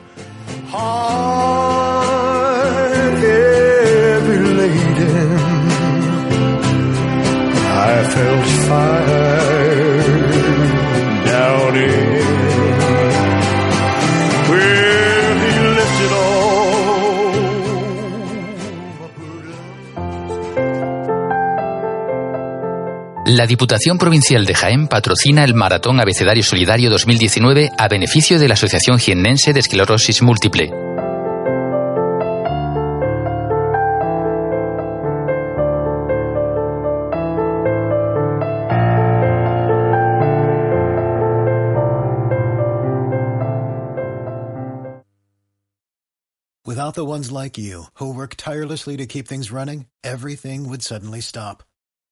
La Diputación Provincial de Jaén patrocina el Maratón Abecedario Solidario 2019 a beneficio de la Asociación Jiennense de Esclerosis Múltiple. Without the ones like you, who work tirelessly to keep things running, everything would suddenly stop.